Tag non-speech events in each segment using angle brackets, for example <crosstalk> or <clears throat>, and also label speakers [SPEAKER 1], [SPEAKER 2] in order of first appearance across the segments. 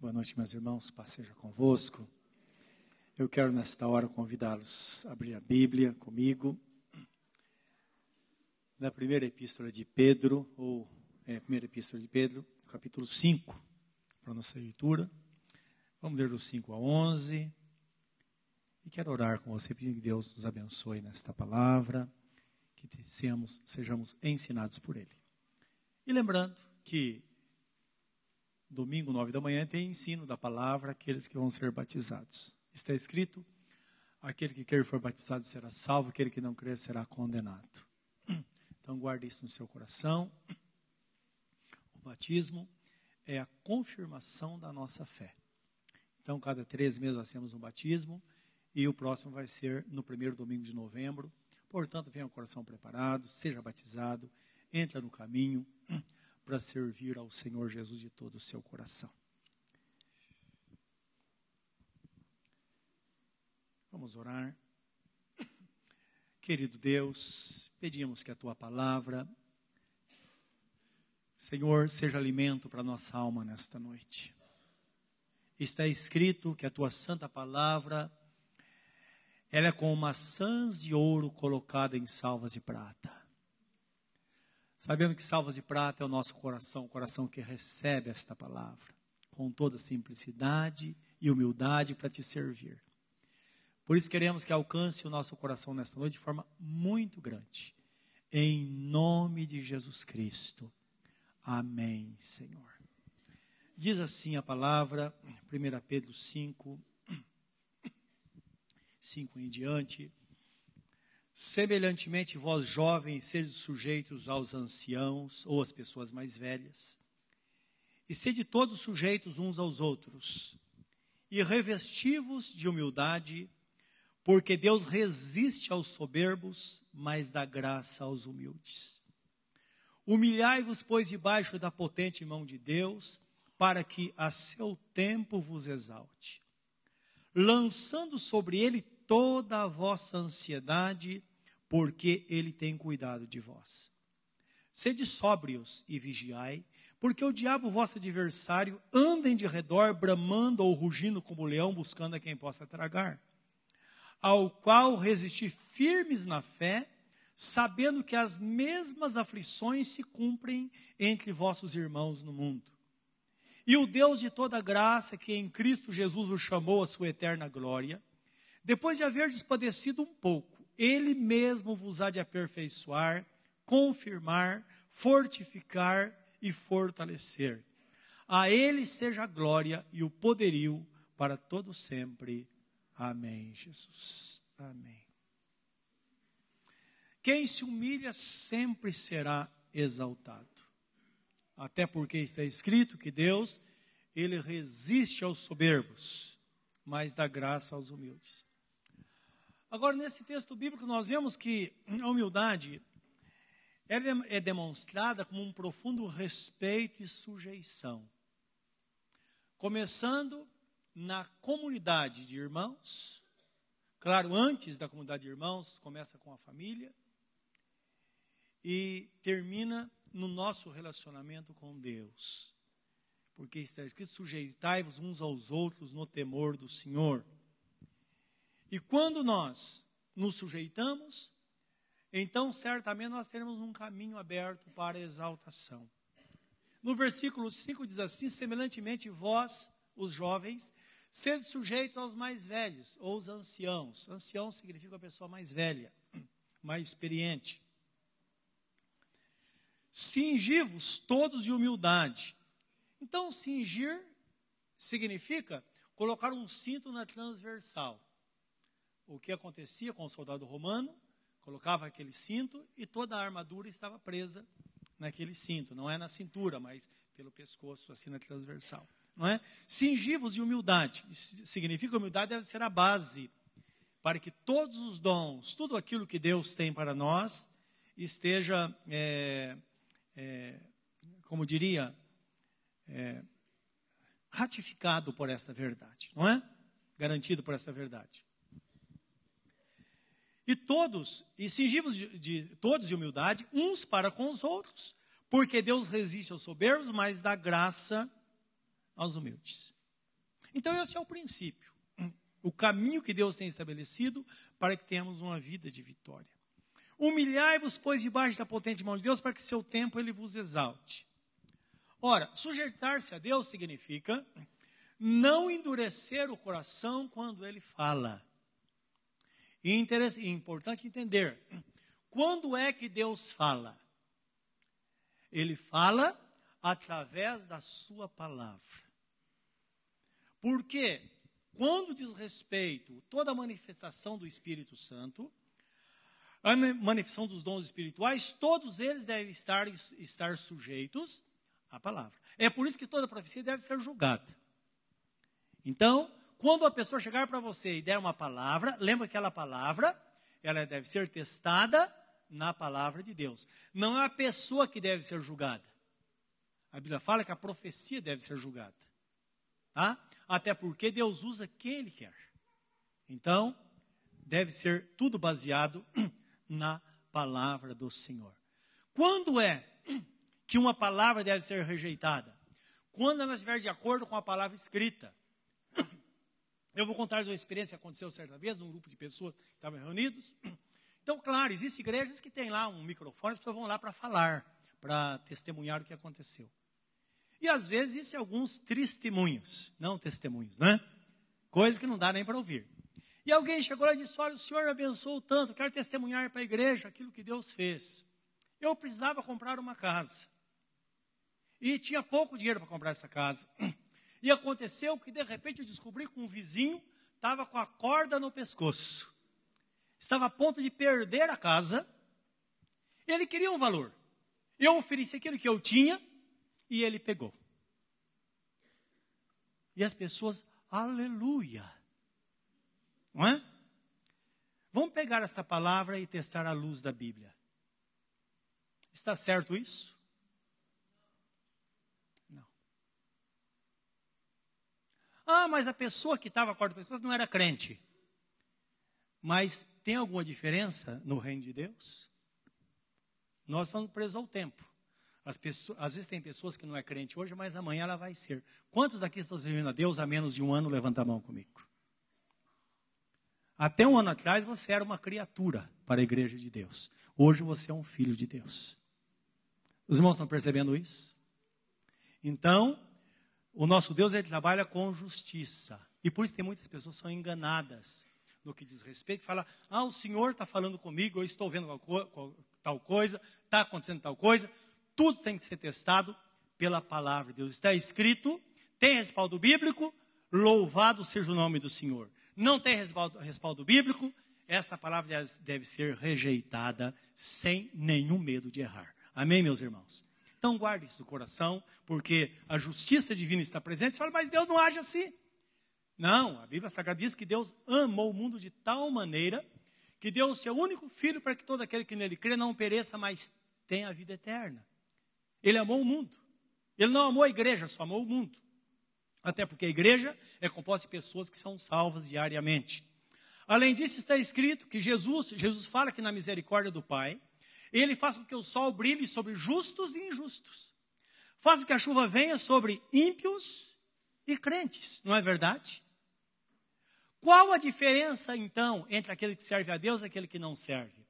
[SPEAKER 1] Boa noite, meus irmãos. Paz seja convosco. Eu quero, nesta hora, convidá-los a abrir a Bíblia comigo. Na primeira epístola de Pedro, ou é, primeira epístola de Pedro, capítulo 5, para a nossa leitura. Vamos ler do 5 a 11. E quero orar com você, pedindo que Deus nos abençoe nesta palavra, que sejamos, sejamos ensinados por Ele. E lembrando que domingo, nove da manhã, tem ensino da palavra àqueles que vão ser batizados. Está escrito: aquele que quer for batizado será salvo, aquele que não crer será condenado. Então, guarde isso no seu coração. O batismo é a confirmação da nossa fé. Então, cada três meses nós temos um batismo e o próximo vai ser no primeiro domingo de novembro. Portanto, venha o coração preparado, seja batizado, entra no caminho para servir ao Senhor Jesus de todo o seu coração. Vamos orar. Querido Deus, pedimos que a tua palavra, Senhor, seja alimento para nossa alma nesta noite. Está escrito que a tua santa palavra ela é como maçãs de ouro colocada em salvas de prata. Sabemos que salvas de prata é o nosso coração, o coração que recebe esta palavra, com toda simplicidade e humildade para te servir. Por isso queremos que alcance o nosso coração nesta noite de forma muito grande. Em nome de Jesus Cristo. Amém, Senhor. Diz assim a palavra, 1 Pedro 5, 5 em diante. Semelhantemente, vós jovens, sede sujeitos aos anciãos ou às pessoas mais velhas, e sede todos sujeitos uns aos outros, e revestivos de humildade, porque Deus resiste aos soberbos, mas dá graça aos humildes. Humilhai-vos, pois, debaixo da potente mão de Deus, para que a seu tempo vos exalte, lançando sobre ele toda a vossa ansiedade, porque ele tem cuidado de vós. Sede sóbrios e vigiai, porque o diabo, vosso adversário, anda em de redor, bramando ou rugindo como leão, buscando a quem possa tragar. Ao qual resisti firmes na fé, sabendo que as mesmas aflições se cumprem entre vossos irmãos no mundo. E o Deus de toda graça, que em Cristo Jesus o chamou à sua eterna glória, depois de haver padecido um pouco, ele mesmo vos há de aperfeiçoar, confirmar, fortificar e fortalecer. A Ele seja a glória e o poderio para todo sempre. Amém, Jesus. Amém. Quem se humilha sempre será exaltado. Até porque está escrito que Deus, ele resiste aos soberbos, mas dá graça aos humildes. Agora, nesse texto bíblico, nós vemos que a humildade é demonstrada como um profundo respeito e sujeição. Começando na comunidade de irmãos, claro, antes da comunidade de irmãos, começa com a família e termina no nosso relacionamento com Deus. Porque está escrito: sujeitai-vos uns aos outros no temor do Senhor. E quando nós nos sujeitamos, então certamente nós teremos um caminho aberto para exaltação. No versículo 5 diz assim: semelhantemente vós, os jovens, sede sujeitos aos mais velhos, ou os anciãos. Ancião significa a pessoa mais velha, mais experiente. Cingivos todos de humildade. Então, cingir significa colocar um cinto na transversal o que acontecia com o soldado romano, colocava aquele cinto e toda a armadura estava presa naquele cinto, não é na cintura, mas pelo pescoço, assim na transversal. Não é? Cingivos de humildade. Isso significa que a humildade deve ser a base para que todos os dons, tudo aquilo que Deus tem para nós, esteja, é, é, como diria, é, ratificado por esta verdade, não é? Garantido por esta verdade. E todos, e cingimos de, de, todos de humildade, uns para com os outros, porque Deus resiste aos soberbos, mas dá graça aos humildes. Então, esse é o princípio, o caminho que Deus tem estabelecido para que tenhamos uma vida de vitória. Humilhai-vos, pois, debaixo da potente mão de Deus, para que seu tempo ele vos exalte. Ora, sujeitar-se a Deus significa não endurecer o coração quando ele fala. E é importante entender, quando é que Deus fala? Ele fala através da sua palavra. Porque quando diz respeito toda a manifestação do Espírito Santo, a manifestação dos dons espirituais, todos eles devem estar, estar sujeitos à palavra. É por isso que toda profecia deve ser julgada. Então, quando a pessoa chegar para você e der uma palavra, lembra que aquela palavra, ela deve ser testada na palavra de Deus. Não é a pessoa que deve ser julgada. A Bíblia fala que a profecia deve ser julgada. Tá? Até porque Deus usa quem Ele quer. Então, deve ser tudo baseado <clears throat> na palavra do Senhor. Quando é <clears throat> que uma palavra deve ser rejeitada? Quando ela estiver de acordo com a palavra escrita. Eu vou contar uma experiência que aconteceu certa vez, num grupo de pessoas que estavam reunidos. <clears throat> Então, claro, existem igrejas que têm lá um microfone, as pessoas vão lá para falar, para testemunhar o que aconteceu. E às vezes existem alguns testemunhos, não testemunhos, né? Coisas que não dá nem para ouvir. E alguém chegou lá e disse: Olha, o senhor me abençoou tanto, quero testemunhar para a igreja aquilo que Deus fez. Eu precisava comprar uma casa. E tinha pouco dinheiro para comprar essa casa. <clears throat> E aconteceu que de repente eu descobri que um vizinho estava com a corda no pescoço estava a ponto de perder a casa, ele queria um valor. Eu ofereci aquilo que eu tinha e ele pegou. E as pessoas, aleluia. Não é? Vamos pegar esta palavra e testar a luz da Bíblia. Está certo isso? Ah, mas a pessoa que estava com a corda pescoço não era crente. Mas tem alguma diferença no reino de Deus? Nós estamos presos ao tempo. Pessoas, às vezes tem pessoas que não é crente hoje, mas amanhã ela vai ser. Quantos aqui estão servindo a Deus há menos de um ano? Levanta a mão comigo. Até um ano atrás você era uma criatura para a igreja de Deus. Hoje você é um filho de Deus. Os irmãos estão percebendo isso? Então, o nosso Deus ele trabalha com justiça. E por isso tem muitas pessoas que são enganadas no que diz respeito, fala: ah, o Senhor está falando comigo, eu estou vendo tal coisa, está acontecendo tal coisa. Tudo tem que ser testado pela palavra de Deus. Está escrito, tem respaldo bíblico, louvado seja o nome do Senhor. Não tem respaldo, respaldo bíblico, esta palavra deve ser rejeitada sem nenhum medo de errar. Amém, meus irmãos? Então guarde isso no coração, porque a justiça divina está presente. Você fala, mas Deus não age assim. Não, a Bíblia Sagrada diz que Deus amou o mundo de tal maneira que deu o seu único filho para que todo aquele que nele crê não pereça, mas tenha a vida eterna. Ele amou o mundo. Ele não amou a igreja, só amou o mundo. Até porque a igreja é composta de pessoas que são salvas diariamente. Além disso, está escrito que Jesus, Jesus fala que na misericórdia do Pai, ele faz com que o sol brilhe sobre justos e injustos. Faz com que a chuva venha sobre ímpios e crentes, não é verdade? Qual a diferença, então, entre aquele que serve a Deus e aquele que não serve?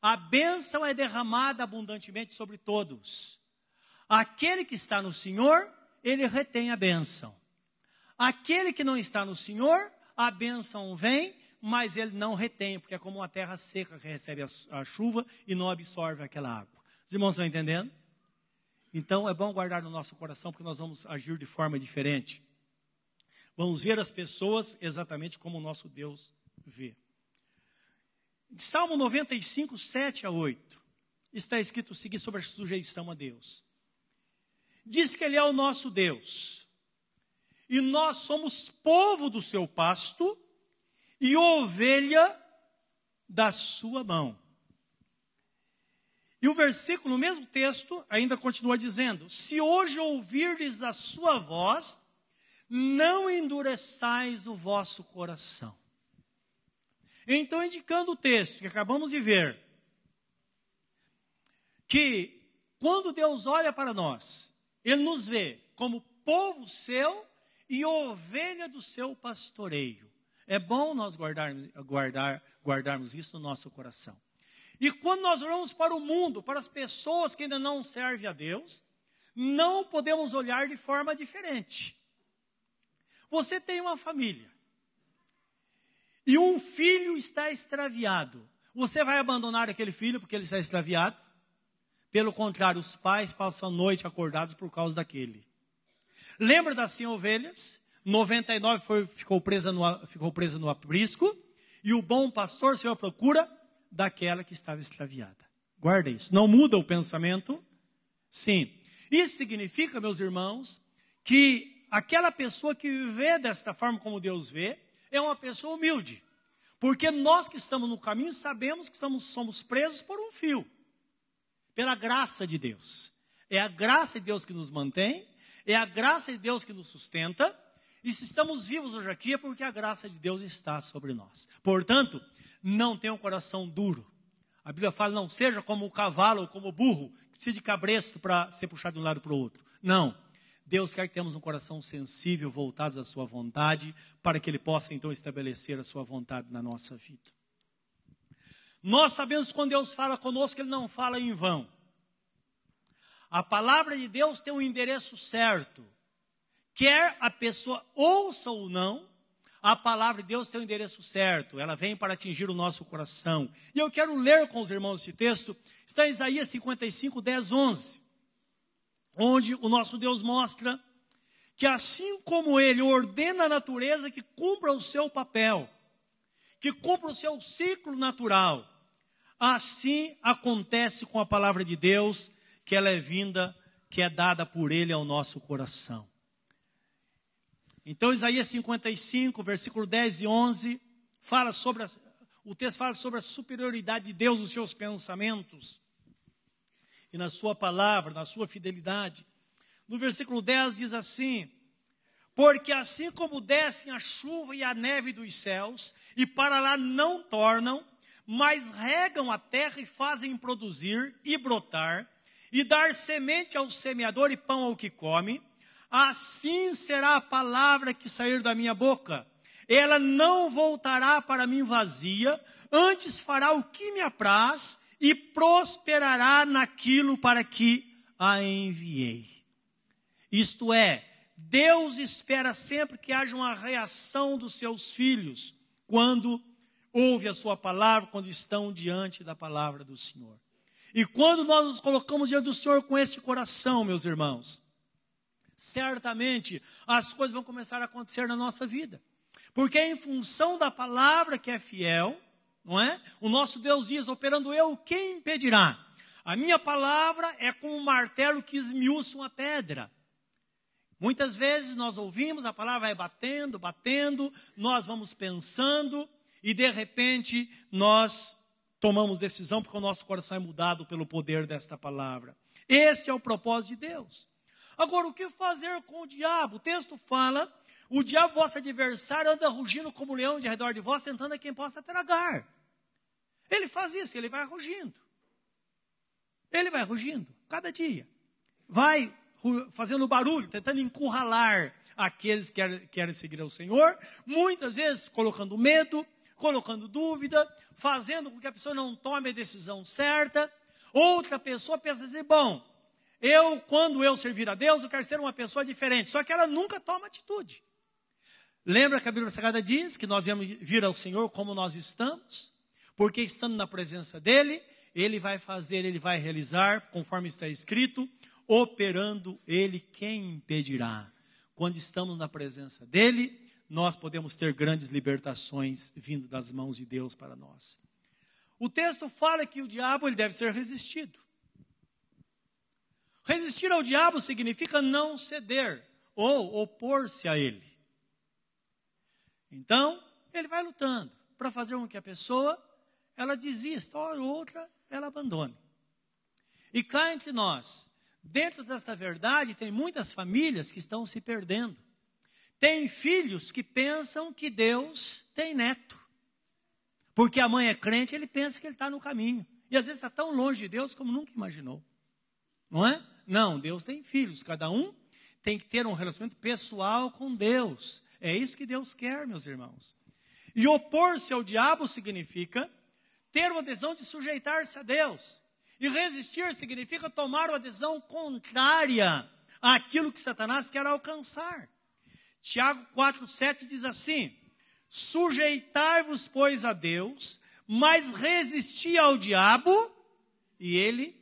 [SPEAKER 1] A bênção é derramada abundantemente sobre todos. Aquele que está no Senhor, ele retém a bênção. Aquele que não está no Senhor, a bênção vem, mas ele não retém, porque é como uma terra seca que recebe a, chuva e não absorve aquela água. Os irmãos estão entendendo? Então é bom guardar no nosso coração, porque nós vamos agir de forma diferente. Vamos ver as pessoas exatamente como o nosso Deus vê. Salmo 95, 7 a 8, está escrito o seguinte sobre a sujeição a Deus. Diz que Ele é o nosso Deus, e nós somos povo do seu pasto e ovelha da sua mão. E o versículo, no mesmo texto, ainda continua dizendo: Se hoje ouvirdes a sua voz, não endureçais o vosso coração. Então, indicando o texto que acabamos de ver, que quando Deus olha para nós, Ele nos vê como povo seu e ovelha do seu pastoreio. É bom nós guardar, guardar, guardarmos isso no nosso coração. E quando nós olhamos para o mundo, para as pessoas que ainda não servem a Deus, não podemos olhar de forma diferente. Você tem uma família e um filho está extraviado. Você vai abandonar aquele filho porque ele está extraviado? Pelo contrário, os pais passam a noite acordados por causa daquele. Lembra das 100 ovelhas? 99 foi, ficou, presa no, ficou presa no aprisco. E o bom pastor à procura daquela que estava extraviada. Guarda isso. Não muda o pensamento? Sim. Isso significa, meus irmãos, que aquela pessoa que vê desta forma como Deus vê, é uma pessoa humilde. Porque nós que estamos no caminho sabemos que estamos, somos presos por um fio pela graça de Deus. É a graça de Deus que nos mantém, é a graça de Deus que nos sustenta. E se estamos vivos hoje aqui é porque a graça de Deus está sobre nós. Portanto, não tenha um coração duro. A Bíblia fala, não seja como o cavalo ou como o burro, que precisa de cabresto para ser puxado de um lado para o outro. Não. Deus quer que tenhamos um coração sensível, voltados à sua vontade, para que Ele possa então estabelecer a sua vontade na nossa vida. Nós sabemos que quando Deus fala conosco, Ele não fala em vão. A palavra de Deus tem um endereço certo. Quer a pessoa ouça ou não, a palavra de Deus tem um endereço certo. Ela vem para atingir o nosso coração. E eu quero ler com os irmãos esse texto. Está em Isaías 55, 10, 11. Onde o nosso Deus mostra que assim como Ele ordena a natureza que cumpra o seu papel, que cumpra o seu ciclo natural, Assim acontece com a palavra de Deus, que ela é vinda, que é dada por Ele ao nosso coração. Então, Isaías 55, versículo 10 e 11, fala sobre a, o texto fala sobre a superioridade de Deus nos seus pensamentos e na sua palavra, na sua fidelidade. No versículo 10 diz assim: Porque assim como descem a chuva e a neve dos céus, e para lá não tornam, mas regam a terra e fazem produzir e brotar, e dar semente ao semeador e pão ao que come, assim será a palavra que sair da minha boca. Ela não voltará para mim vazia, antes fará o que me apraz e prosperará naquilo para que a enviei. Isto é, Deus espera sempre que haja uma reação dos seus filhos quando ouve a sua palavra quando estão diante da palavra do Senhor. E quando nós nos colocamos diante do Senhor com esse coração, meus irmãos, certamente as coisas vão começar a acontecer na nossa vida. Porque é em função da palavra que é fiel, não é? O nosso Deus diz: operando eu, quem impedirá? A minha palavra é como um martelo que esmiuça uma pedra. Muitas vezes nós ouvimos, a palavra vai batendo, batendo, nós vamos pensando, e de repente nós tomamos decisão porque o nosso coração é mudado pelo poder desta palavra. Este é o propósito de Deus. Agora, o que fazer com o diabo? O texto fala: o diabo, vosso adversário, anda rugindo como leão de redor de vós, tentando a quem possa tragar. Ele faz isso, ele vai rugindo. Ele vai rugindo, cada dia. Vai fazendo barulho, tentando encurralar aqueles que querem, querem seguir ao Senhor, muitas vezes colocando medo, colocando dúvida, fazendo com que a pessoa não tome a decisão certa. Outra pessoa pensa assim: bom, eu, quando eu servir a Deus, eu quero ser uma pessoa diferente. Só que ela nunca toma atitude. Lembra que a Bíblia Sagrada diz que nós viemos vir ao Senhor como nós estamos? Porque estando na presença dEle, Ele vai fazer, Ele vai realizar, conforme está escrito, operando Ele, quem impedirá? Quando estamos na presença dEle, nós podemos ter grandes libertações vindo das mãos de Deus para nós. O texto fala que o diabo ele deve ser resistido. Resistir ao diabo significa não ceder ou opor-se a ele. Então, ele vai lutando para fazer com que a pessoa ela desista, ou outra ela abandone. E cá entre nós, dentro desta verdade, tem muitas famílias que estão se perdendo. Tem filhos que pensam que Deus tem neto. Porque a mãe é crente, ele pensa que ele está no caminho. E às vezes está tão longe de Deus como nunca imaginou. Não é? Não, Deus tem filhos, cada um tem que ter um relacionamento pessoal com Deus. É isso que Deus quer, meus irmãos. E opor-se ao diabo significa ter uma decisão de sujeitar-se a Deus. E resistir significa tomar uma decisão contrária àquilo que Satanás quer alcançar. Tiago 4,7 diz assim: Sujeitai-vos, pois, a Deus, mas resisti ao diabo, e ele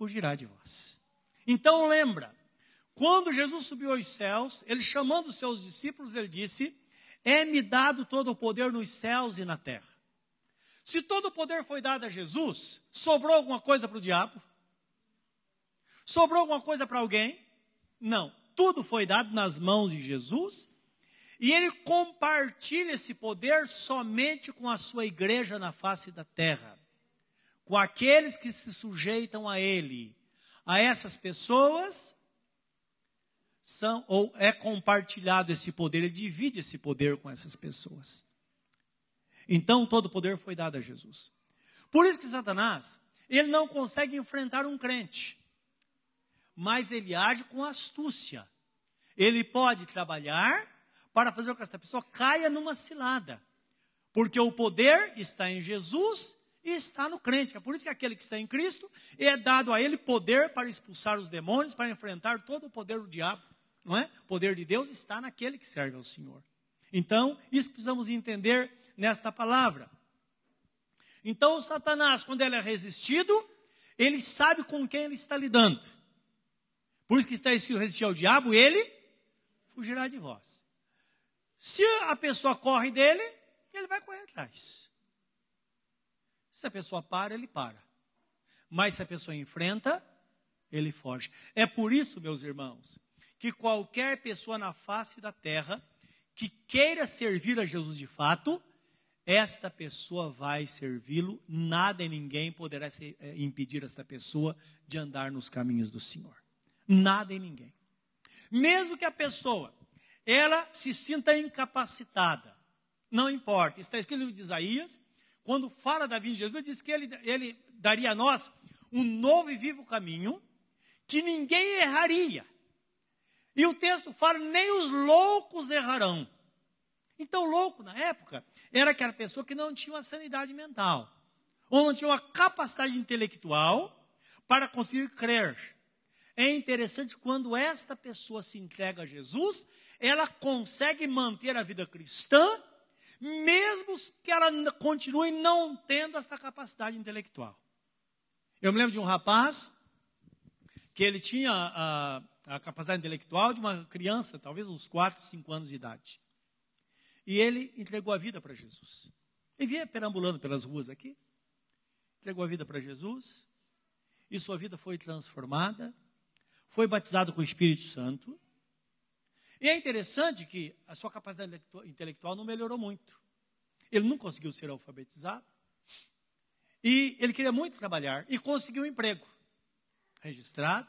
[SPEAKER 1] fugirá de vós. Então lembra, quando Jesus subiu aos céus, ele chamando os seus discípulos, ele disse: É-me dado todo o poder nos céus e na terra. Se todo o poder foi dado a Jesus, sobrou alguma coisa para o diabo? Sobrou alguma coisa para alguém? Não. Tudo foi dado nas mãos de Jesus e ele compartilha esse poder somente com a sua igreja na face da terra, com aqueles que se sujeitam a ele. A essas pessoas são ou é compartilhado esse poder, ele divide esse poder com essas pessoas. Então todo o poder foi dado a Jesus. Por isso que Satanás, ele não consegue enfrentar um crente, mas ele age com astúcia. Ele pode trabalhar para fazer com que essa pessoa caia numa cilada. Porque o poder está em Jesus e está no crente. É por isso que aquele que está em Cristo é dado a ele poder para expulsar os demônios, para enfrentar todo o poder do diabo. Não é? O poder de Deus está naquele que serve ao Senhor. Então, isso precisamos entender nesta palavra. Então, Satanás, quando ele é resistido, ele sabe com quem ele está lidando. Por isso que está escrito resistir ao diabo, ele fugirá de vós. Se a pessoa corre dele, ele vai correr atrás. Se a pessoa para, ele para. Mas se a pessoa enfrenta, ele foge. É por isso, meus irmãos, que qualquer pessoa na face da terra que queira servir a Jesus de fato, esta pessoa vai servi-lo, nada e ninguém poderá eh, impedir esta pessoa de andar nos caminhos do Senhor. Nada e ninguém. Mesmo que a pessoa ela se sinta incapacitada, não importa. Está escrito no Isaías, quando fala da vinda de Jesus, diz que ele, ele daria a nós um novo e vivo caminho que ninguém erraria. E o texto fala: nem os loucos errarão. Então, louco na época era aquela pessoa que não tinha uma sanidade mental, ou não tinha uma capacidade intelectual para conseguir crer. É interessante quando esta pessoa se entrega a Jesus, ela consegue manter a vida cristã, mesmo que ela continue não tendo essa capacidade intelectual. Eu me lembro de um rapaz que ele tinha a, a capacidade intelectual de uma criança, talvez uns 4, 5 anos de idade. E ele entregou a vida para Jesus. Ele vinha perambulando pelas ruas aqui, entregou a vida para Jesus, e sua vida foi transformada, foi batizado com o Espírito Santo. E é interessante que a sua capacidade intelectual não melhorou muito. Ele não conseguiu ser alfabetizado. E ele queria muito trabalhar e conseguiu um emprego registrado.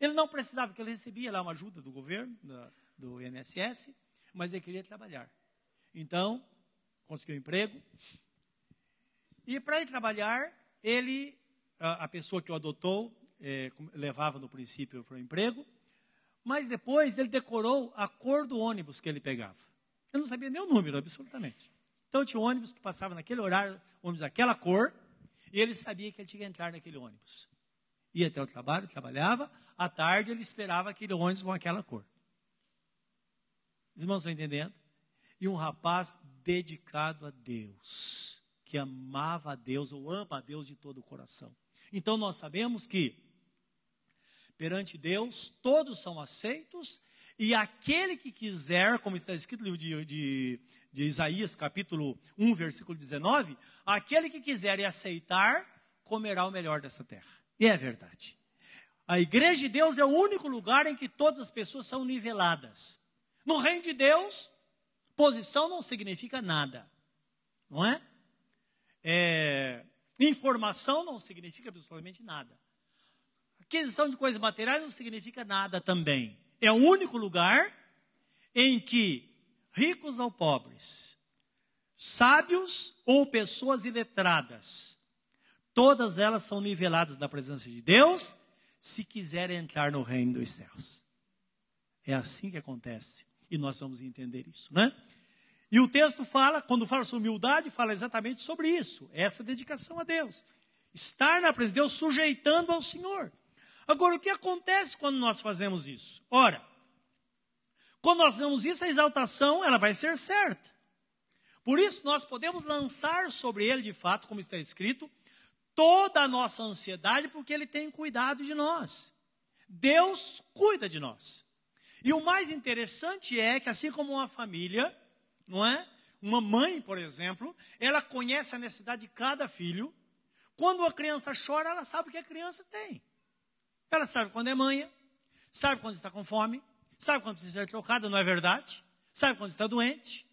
[SPEAKER 1] Ele não precisava, porque ele recebia lá uma ajuda do governo, da, do INSS, mas ele queria trabalhar. Então, conseguiu um emprego. E para ele trabalhar, ele, a, a pessoa que o adotou, é, levava no princípio para o emprego, mas depois ele decorou a cor do ônibus que ele pegava. Eu não sabia nem o número, absolutamente. Então tinha um ônibus que passava naquele horário, ônibus daquela cor, e ele sabia que ele tinha que entrar naquele ônibus. Ia até o trabalho, trabalhava, à tarde ele esperava aquele ônibus com aquela cor. Os irmãos estão entendendo? E um rapaz dedicado a Deus, que amava a Deus ou ama a Deus de todo o coração. Então nós sabemos que perante Deus, todos são aceitos, e aquele que quiser, como está escrito no livro de, de, de Isaías, capítulo 1, versículo 19, aquele que quiser e aceitar, comerá o melhor dessa terra. E é verdade. A igreja de Deus é o único lugar em que todas as pessoas são niveladas. No reino de Deus, posição não significa nada, não é? é informação não significa absolutamente nada. Aquisição de coisas materiais não significa nada também. É o único lugar em que ricos ou pobres, sábios ou pessoas iletradas, todas elas são niveladas na presença de Deus se quiserem entrar no reino dos céus. É assim que acontece. E nós vamos entender isso, né? E o texto fala, quando fala sobre humildade, fala exatamente sobre isso, essa dedicação a Deus. Estar na presença de Deus sujeitando ao Senhor. Agora, o que acontece quando nós fazemos isso? Ora, quando nós fazemos isso, a exaltação ela vai ser certa. Por isso, nós podemos lançar sobre ele, de fato, como está escrito, toda a nossa ansiedade, porque ele tem cuidado de nós. Deus cuida de nós. E o mais interessante é que, assim como uma família, não é? Uma mãe, por exemplo, ela conhece a necessidade de cada filho. Quando a criança chora, ela sabe o que a criança tem. Ela sabe quando é manha, sabe quando está com fome, sabe quando precisa ser trocada, não é verdade? Sabe quando está doente.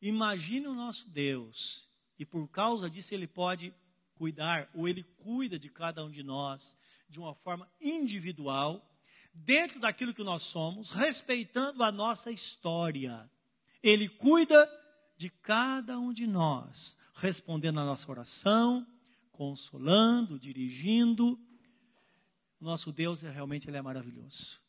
[SPEAKER 1] Imagine o nosso Deus, e por causa disso ele pode cuidar, ou ele cuida de cada um de nós de uma forma individual, dentro daquilo que nós somos, respeitando a nossa história. Ele cuida de cada um de nós, respondendo a nossa oração, consolando, dirigindo. Nosso Deus é realmente ele é maravilhoso.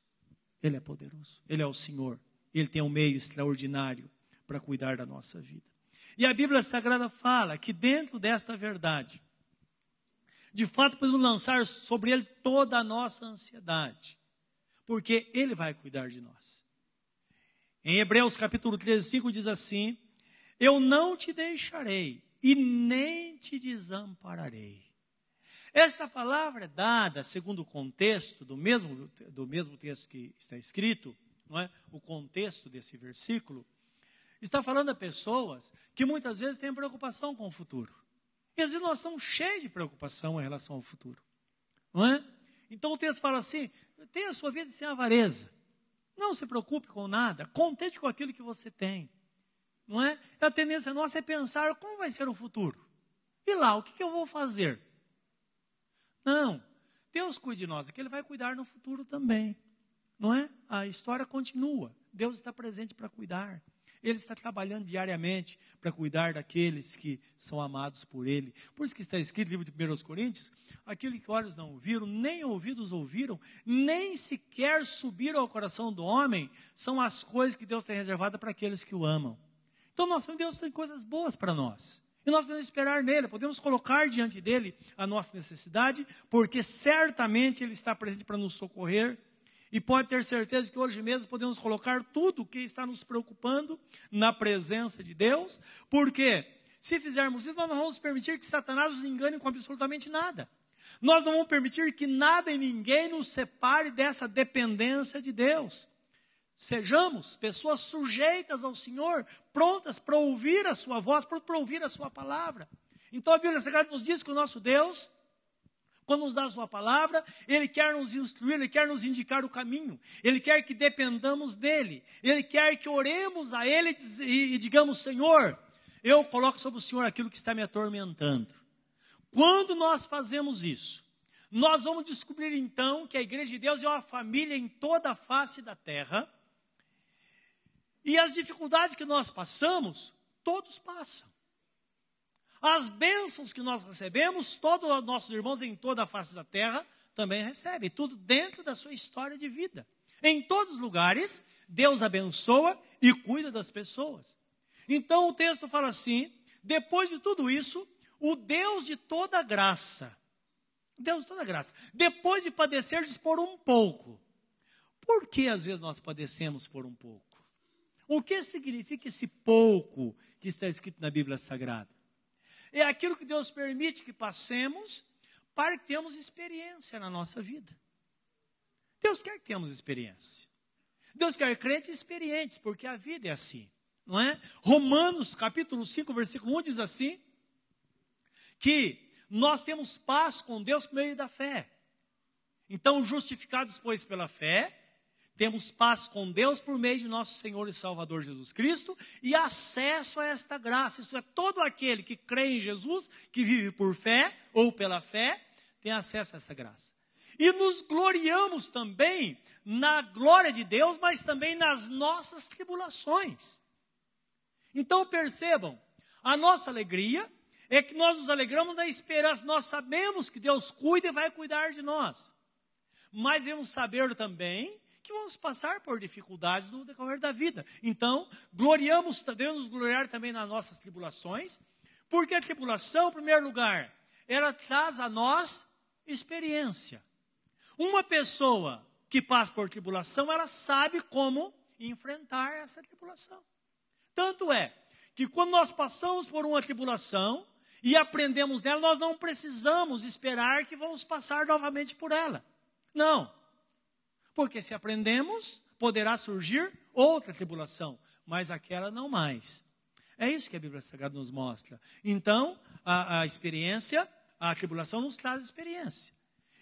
[SPEAKER 1] Ele é poderoso. Ele é o Senhor. Ele tem um meio extraordinário para cuidar da nossa vida. E a Bíblia Sagrada fala que dentro desta verdade, de fato podemos lançar sobre ele toda a nossa ansiedade, porque ele vai cuidar de nós. Em Hebreus capítulo 13, 5 diz assim: Eu não te deixarei e nem te desampararei. Esta palavra é dada segundo o contexto do mesmo, do mesmo texto que está escrito, não é? o contexto desse versículo, está falando a pessoas que muitas vezes têm preocupação com o futuro. E às vezes nós estamos cheios de preocupação em relação ao futuro. Não é? Então o texto fala assim: tenha a sua vida sem avareza. Não se preocupe com nada, contente com aquilo que você tem. Não é? A tendência nossa é pensar como vai ser o futuro. E lá, o que, que eu vou fazer? Não. Deus cuide de nós, é que Ele vai cuidar no futuro também. Não é? A história continua. Deus está presente para cuidar. Ele está trabalhando diariamente para cuidar daqueles que são amados por Ele. Por isso que está escrito no livro de 1 Coríntios: aquilo que olhos não viram, nem ouvidos ouviram, nem sequer subiram ao coração do homem, são as coisas que Deus tem reservado para aqueles que o amam. Então, nós Deus tem coisas boas para nós. E nós podemos esperar nele, podemos colocar diante dele a nossa necessidade, porque certamente ele está presente para nos socorrer e pode ter certeza que hoje mesmo podemos colocar tudo o que está nos preocupando na presença de Deus, porque se fizermos isso, nós não vamos permitir que Satanás nos engane com absolutamente nada. Nós não vamos permitir que nada e ninguém nos separe dessa dependência de Deus. Sejamos pessoas sujeitas ao Senhor, prontas para ouvir a Sua voz, para ouvir a Sua palavra. Então a Bíblia Sagrada nos diz que o nosso Deus quando nos dá a sua palavra, ele quer nos instruir, ele quer nos indicar o caminho, ele quer que dependamos dele, ele quer que oremos a ele e, digamos: Senhor, eu coloco sobre o Senhor aquilo que está me atormentando. Quando nós fazemos isso, nós vamos descobrir então que a igreja de Deus é uma família em toda a face da terra. E as dificuldades que nós passamos, todos passam. As bênçãos que nós recebemos, todos os nossos irmãos em toda a face da terra também recebem, tudo dentro da sua história de vida. Em todos os lugares, Deus abençoa e cuida das pessoas. Então o texto fala assim: depois de tudo isso, o Deus de toda graça, Deus de toda graça, depois de padecerdes por um pouco, por que às vezes nós padecemos por um pouco? O que significa esse pouco que está escrito na Bíblia Sagrada? é aquilo que Deus permite que passemos para que tenhamos experiência na nossa vida. Deus quer que tenhamos experiência. Deus quer crentes experientes, porque a vida é assim, não é? Romanos capítulo 5, versículo 1 diz assim: que nós temos paz com Deus por meio da fé. Então, justificados, pois, pela fé, temos paz com Deus por meio de nosso Senhor e Salvador Jesus Cristo e acesso a esta graça. Isso é, todo aquele que crê em Jesus, que vive por fé ou pela fé, tem acesso a essa graça. E nos gloriamos também na glória de Deus, mas também nas nossas tribulações. Então percebam, a nossa alegria é que nós nos alegramos na esperança, nós sabemos que Deus cuida e vai cuidar de nós. Mas devemos saber também que vamos passar por dificuldades no decorrer da vida. Então, gloriamos, devemos gloriar também nas nossas tribulações, porque a tribulação, em primeiro lugar, ela traz a nós experiência. Uma pessoa que passa por tribulação, ela sabe como enfrentar essa tribulação. Tanto é que quando nós passamos por uma tribulação e aprendemos dela, nós não precisamos esperar que vamos passar novamente por ela. Não. Porque se aprendemos, poderá surgir outra tribulação, mas aquela não mais. É isso que a Bíblia Sagrada nos mostra. Então, a, a experiência, a tribulação nos traz experiência.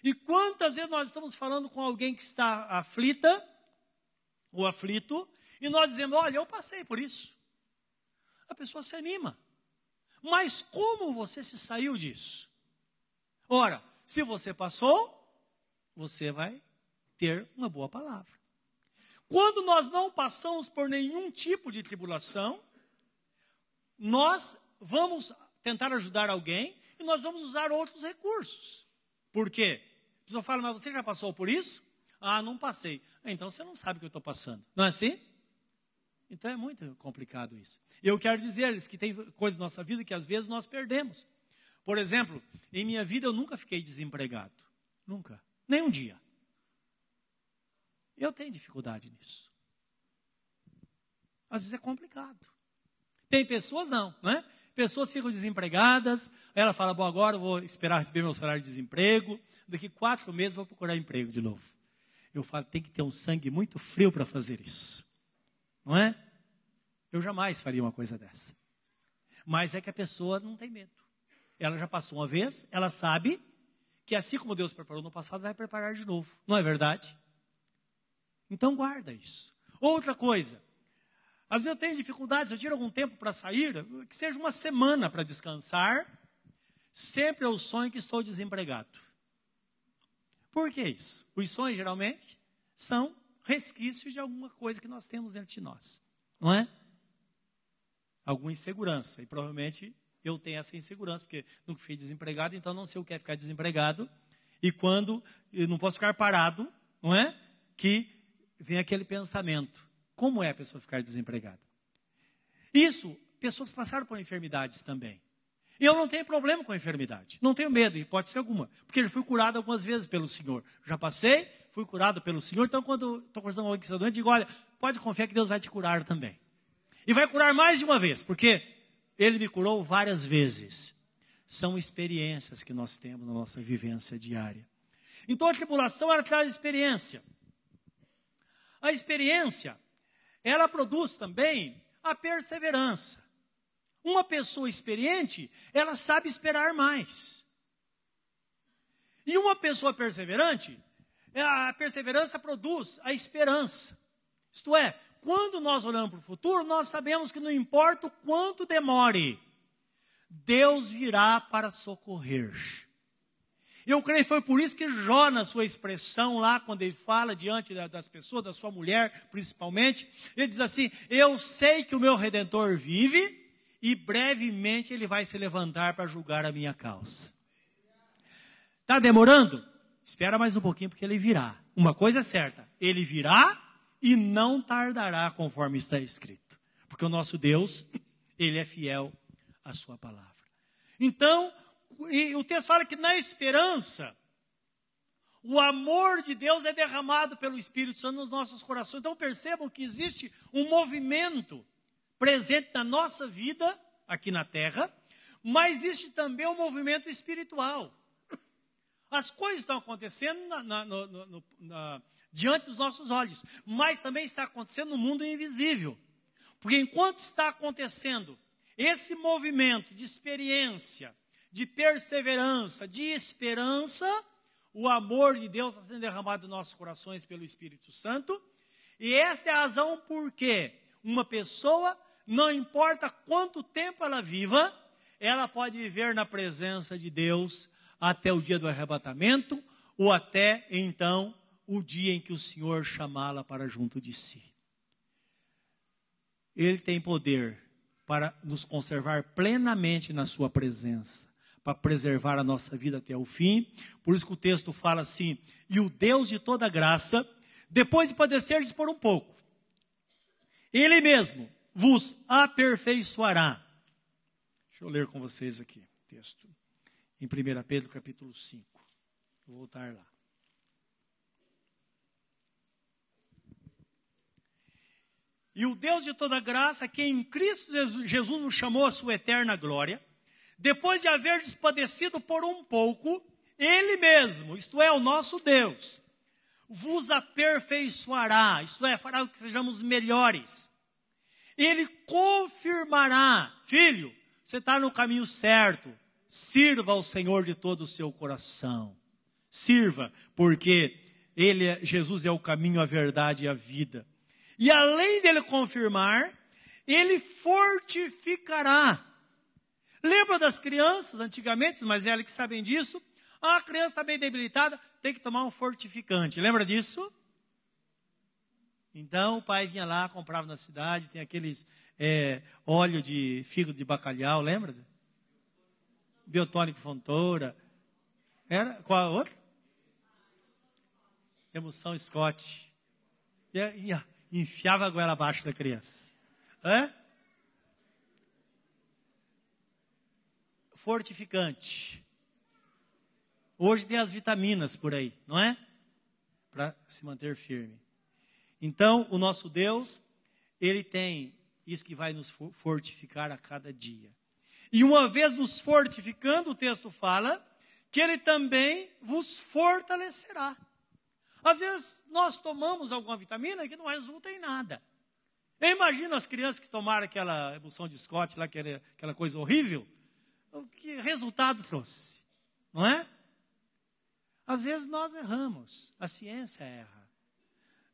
[SPEAKER 1] E quantas vezes nós estamos falando com alguém que está aflita, ou aflito, e nós dizemos: Olha, eu passei por isso. A pessoa se anima. Mas como você se saiu disso? Ora, se você passou, você vai ter uma boa palavra. Quando nós não passamos por nenhum tipo de tribulação, nós vamos tentar ajudar alguém e nós vamos usar outros recursos. Por quê? A pessoa fala, mas você já passou por isso? Ah, não passei. Então você não sabe o que eu estou passando. Não é assim? Então é muito complicado isso. Eu quero dizer-lhes que tem coisas na nossa vida que às vezes nós perdemos. Por exemplo, em minha vida eu nunca fiquei desempregado. Nunca. Nem um dia. Eu tenho dificuldade nisso. Às vezes é complicado. Tem pessoas não, né? Pessoas ficam desempregadas, ela fala, bom, agora eu vou esperar receber meu salário de desemprego, daqui quatro meses vou procurar emprego de novo. Eu falo, tem que ter um sangue muito frio para fazer isso. Não é? Eu jamais faria uma coisa dessa. Mas é que a pessoa não tem medo. Ela já passou uma vez, ela sabe que assim como Deus preparou no passado, vai preparar de novo. Não é verdade? Então guarda isso. Outra coisa. Às vezes eu tenho dificuldades, eu tiro algum tempo para sair, que seja uma semana para descansar. Sempre eu sonho que estou desempregado. Por que isso? Os sonhos geralmente são resquícios de alguma coisa que nós temos dentro de nós, não é? Alguma insegurança. E provavelmente eu tenho essa insegurança, porque nunca fui desempregado, então não sei o que é ficar desempregado. E quando eu não posso ficar parado, não é? Que vem aquele pensamento: como é a pessoa ficar desempregada? Isso, pessoas passaram por enfermidades também. Eu não tenho problema com a enfermidade, não tenho medo, hipótese alguma, porque eu fui curado algumas vezes pelo Senhor. Já passei, fui curado pelo Senhor. Então, quando estou conversando com alguém que está doente, digo: olha, pode confiar que Deus vai te curar também. E vai curar mais de uma vez, porque Ele me curou várias vezes. São experiências que nós temos na nossa vivência diária. Então, a tribulação, ela traz experiência. A experiência, ela produz também a perseverança. Uma pessoa experiente, ela sabe esperar mais. E uma pessoa perseverante, é, a perseverança produz a esperança. Isto é, quando nós olhamos para o futuro, nós sabemos que não importa o quanto demore, Deus virá para socorrer. Eu creio que foi por isso que Jó, na sua expressão lá, quando ele fala diante das pessoas, da sua mulher principalmente, ele diz assim: Eu sei que o meu redentor vive e brevemente ele vai se levantar para julgar a minha causa. Está demorando? Espera mais um pouquinho, porque ele virá. Uma coisa é certa: ele virá e não tardará, conforme está escrito. Porque o nosso Deus, ele é fiel à sua palavra. Então, o texto fala que na esperança, o amor de Deus é derramado pelo Espírito Santo nos nossos corações. Então percebam que existe um movimento presente na nossa vida, aqui na terra, mas existe também um movimento espiritual. As coisas estão acontecendo na, na, no, na, diante dos nossos olhos, mas também está acontecendo no mundo invisível. Porque enquanto está acontecendo esse movimento de experiência, de perseverança, de esperança, o amor de Deus está sendo derramado em nossos corações pelo Espírito Santo. E esta é a razão por que uma pessoa, não importa quanto tempo ela viva, ela pode viver na presença de Deus até o dia do arrebatamento, ou até então o dia em que o Senhor chamá-la para junto de si. Ele tem poder para nos conservar plenamente na Sua presença, para preservar a nossa vida até o fim. Por isso que o texto fala assim: e o Deus de toda graça depois de padecerdes por um pouco, Ele mesmo vos aperfeiçoará. Deixa eu ler com vocês aqui o texto. Em 1 Pedro capítulo 5. Vou voltar lá. E o Deus de toda graça, que em Cristo Jesus nos chamou à sua eterna glória, depois de haver padecido por um pouco, Ele mesmo, isto é, o nosso Deus, vos aperfeiçoará, isto é, fará que sejamos melhores. Ele confirmará, filho, você está no caminho certo, sirva ao Senhor de todo o seu coração. Sirva, porque Ele, é, Jesus é o caminho, a verdade e a vida. E além dele confirmar, ele fortificará. Lembra das crianças, antigamente, mas é que sabem disso? Ah, a criança está bem debilitada, tem que tomar um fortificante. Lembra disso? Então o pai vinha lá, comprava na cidade, tem aqueles é, óleo de fígado de bacalhau, lembra? Biotônico Fontoura. Era qual a outra? Emoção Scott. Ia, ia, enfiava a goela abaixo da criança. Hã? Fortificante. Hoje tem as vitaminas por aí, não é? Para se manter firme. Então, o nosso Deus, ele tem isso que vai nos fortificar a cada dia. E uma vez nos fortificando, o texto fala que ele também vos fortalecerá. Às vezes nós tomamos alguma vitamina que não resulta em nada. Eu imagino as crianças que tomaram aquela emulsão de Scott, lá, aquela, aquela coisa horrível. O que resultado trouxe? Não é? Às vezes nós erramos, a ciência erra.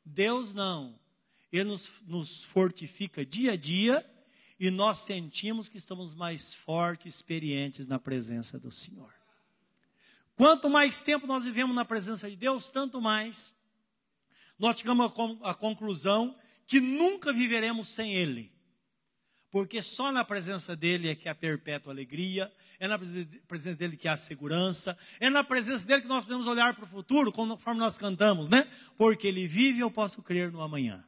[SPEAKER 1] Deus não. Ele nos, nos fortifica dia a dia e nós sentimos que estamos mais fortes, experientes na presença do Senhor. Quanto mais tempo nós vivemos na presença de Deus, tanto mais nós chegamos à conclusão que nunca viveremos sem Ele. Porque só na presença dele é que há perpétua alegria, é na presença dele que há segurança, é na presença dele que nós podemos olhar para o futuro, conforme nós cantamos, né? Porque ele vive, eu posso crer no amanhã.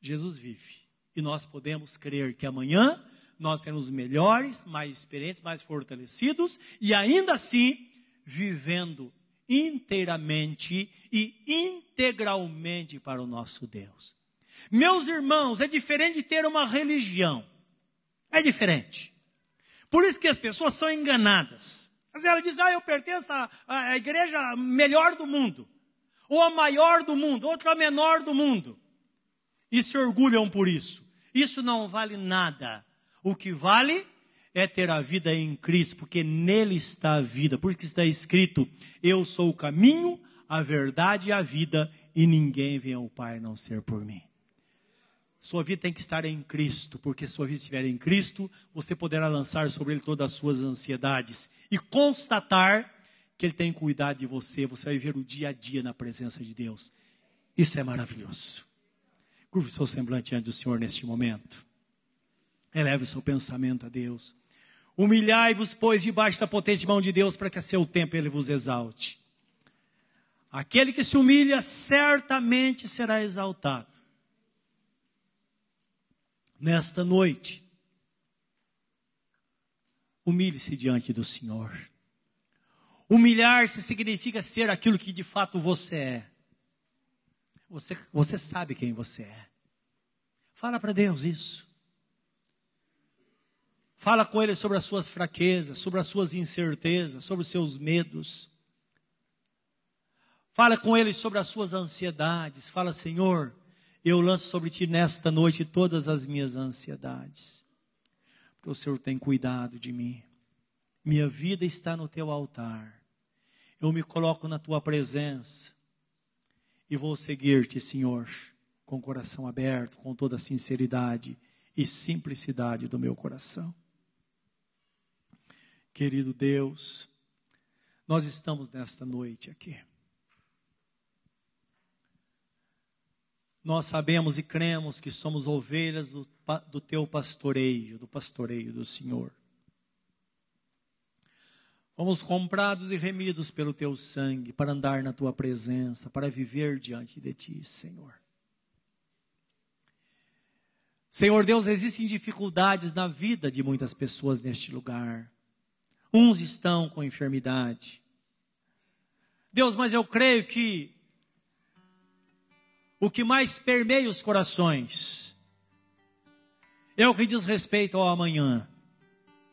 [SPEAKER 1] Jesus vive. E nós podemos crer que amanhã nós seremos melhores, mais experientes, mais fortalecidos, e ainda assim vivendo inteiramente e integralmente para o nosso Deus. Meus irmãos, é diferente de ter uma religião. É diferente. Por isso que as pessoas são enganadas. Vezes ela diz, ah, eu pertenço à, à igreja melhor do mundo, ou a maior do mundo, outra menor do mundo. E se orgulham por isso. Isso não vale nada. O que vale é ter a vida em Cristo, porque nele está a vida. Por isso que está escrito: Eu sou o caminho, a verdade e a vida, e ninguém vem ao Pai não ser por mim. Sua vida tem que estar em Cristo, porque se sua vida estiver em Cristo, você poderá lançar sobre ele todas as suas ansiedades e constatar que ele tem cuidado de você. Você vai viver o dia a dia na presença de Deus. Isso é maravilhoso. Curve o seu semblante diante do Senhor neste momento. Eleve o seu pensamento a Deus. Humilhai-vos, pois, debaixo da potente mão de Deus, para que a seu tempo ele vos exalte. Aquele que se humilha certamente será exaltado. Nesta noite, humilhe-se diante do Senhor. Humilhar-se significa ser aquilo que de fato você é. Você, você sabe quem você é. Fala para Deus isso. Fala com ele sobre as suas fraquezas, sobre as suas incertezas, sobre os seus medos. Fala com ele sobre as suas ansiedades. Fala, Senhor, eu lanço sobre ti nesta noite todas as minhas ansiedades. Porque o Senhor tem cuidado de mim. Minha vida está no teu altar. Eu me coloco na tua presença. E vou seguir-te, Senhor, com o coração aberto, com toda a sinceridade e simplicidade do meu coração. Querido Deus, nós estamos nesta noite aqui. Nós sabemos e cremos que somos ovelhas do, do teu pastoreio, do pastoreio do Senhor. Fomos comprados e remidos pelo teu sangue para andar na tua presença, para viver diante de ti, Senhor. Senhor Deus, existem dificuldades na vida de muitas pessoas neste lugar. Uns estão com enfermidade. Deus, mas eu creio que o que mais permeia os corações é o que diz respeito ao amanhã,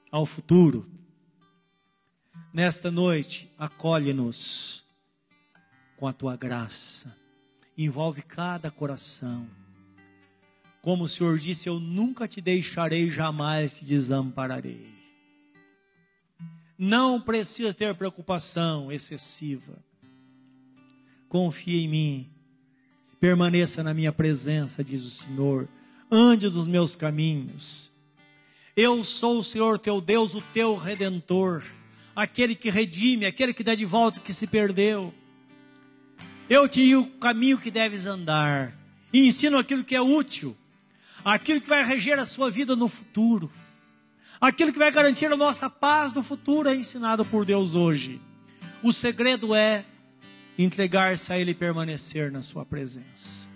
[SPEAKER 1] ao futuro. Nesta noite, acolhe-nos com a tua graça, envolve cada coração. Como o Senhor disse, eu nunca te deixarei, jamais te desampararei. Não precisa ter preocupação excessiva. Confia em mim, permaneça na minha presença, diz o Senhor. Ande nos meus caminhos. Eu sou o Senhor teu Deus, o teu redentor aquele que redime, aquele que dá de volta o que se perdeu. Eu te digo o caminho que deves andar, e ensino aquilo que é útil, aquilo que vai reger a sua vida no futuro, aquilo que vai garantir a nossa paz no futuro é ensinado por Deus hoje. O segredo é entregar-se a Ele e permanecer na Sua presença.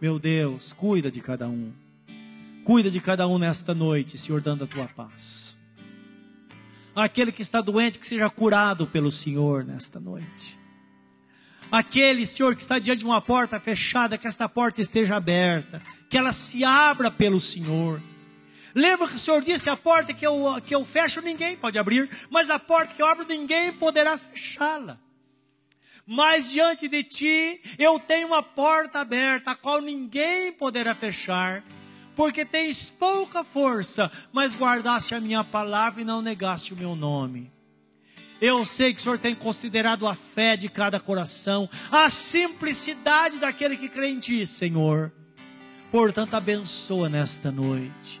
[SPEAKER 1] Meu Deus, cuida de cada um. Cuida de cada um nesta noite, Senhor, dando a tua paz aquele que está doente, que seja curado pelo Senhor nesta noite. Aquele, Senhor, que está diante de uma porta fechada, que esta porta esteja aberta, que ela se abra pelo Senhor. Lembra que o Senhor disse: a porta que eu, que eu fecho, ninguém pode abrir, mas a porta que eu abro, ninguém poderá fechá-la. Mas diante de ti, eu tenho uma porta aberta, a qual ninguém poderá fechar porque tens pouca força, mas guardaste a minha palavra e não negaste o meu nome. Eu sei que o Senhor tem considerado a fé de cada coração, a simplicidade daquele que crê em Ti, Senhor. Portanto, abençoa nesta noite.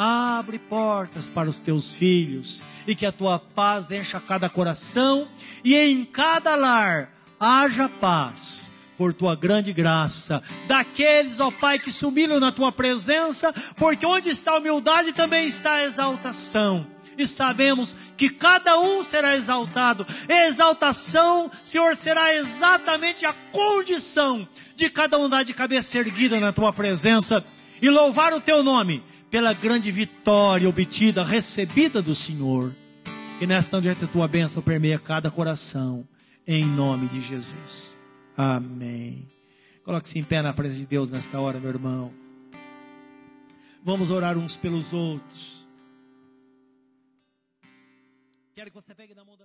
[SPEAKER 1] Abre portas para os teus filhos e que a tua paz encha cada coração e em cada lar haja paz por tua grande graça, daqueles, ó Pai, que se humilham na tua presença, porque onde está a humildade também está a exaltação. E sabemos que cada um será exaltado. Exaltação, Senhor, será exatamente a condição de cada um dar de cabeça erguida na tua presença e louvar o teu nome pela grande vitória obtida, recebida do Senhor. Que nesta noite a tua bênção permeia cada coração, em nome de Jesus. Amém. Coloque-se em pé na presença de Deus nesta hora, meu irmão. Vamos orar uns pelos outros. Quero que você pegue na mão.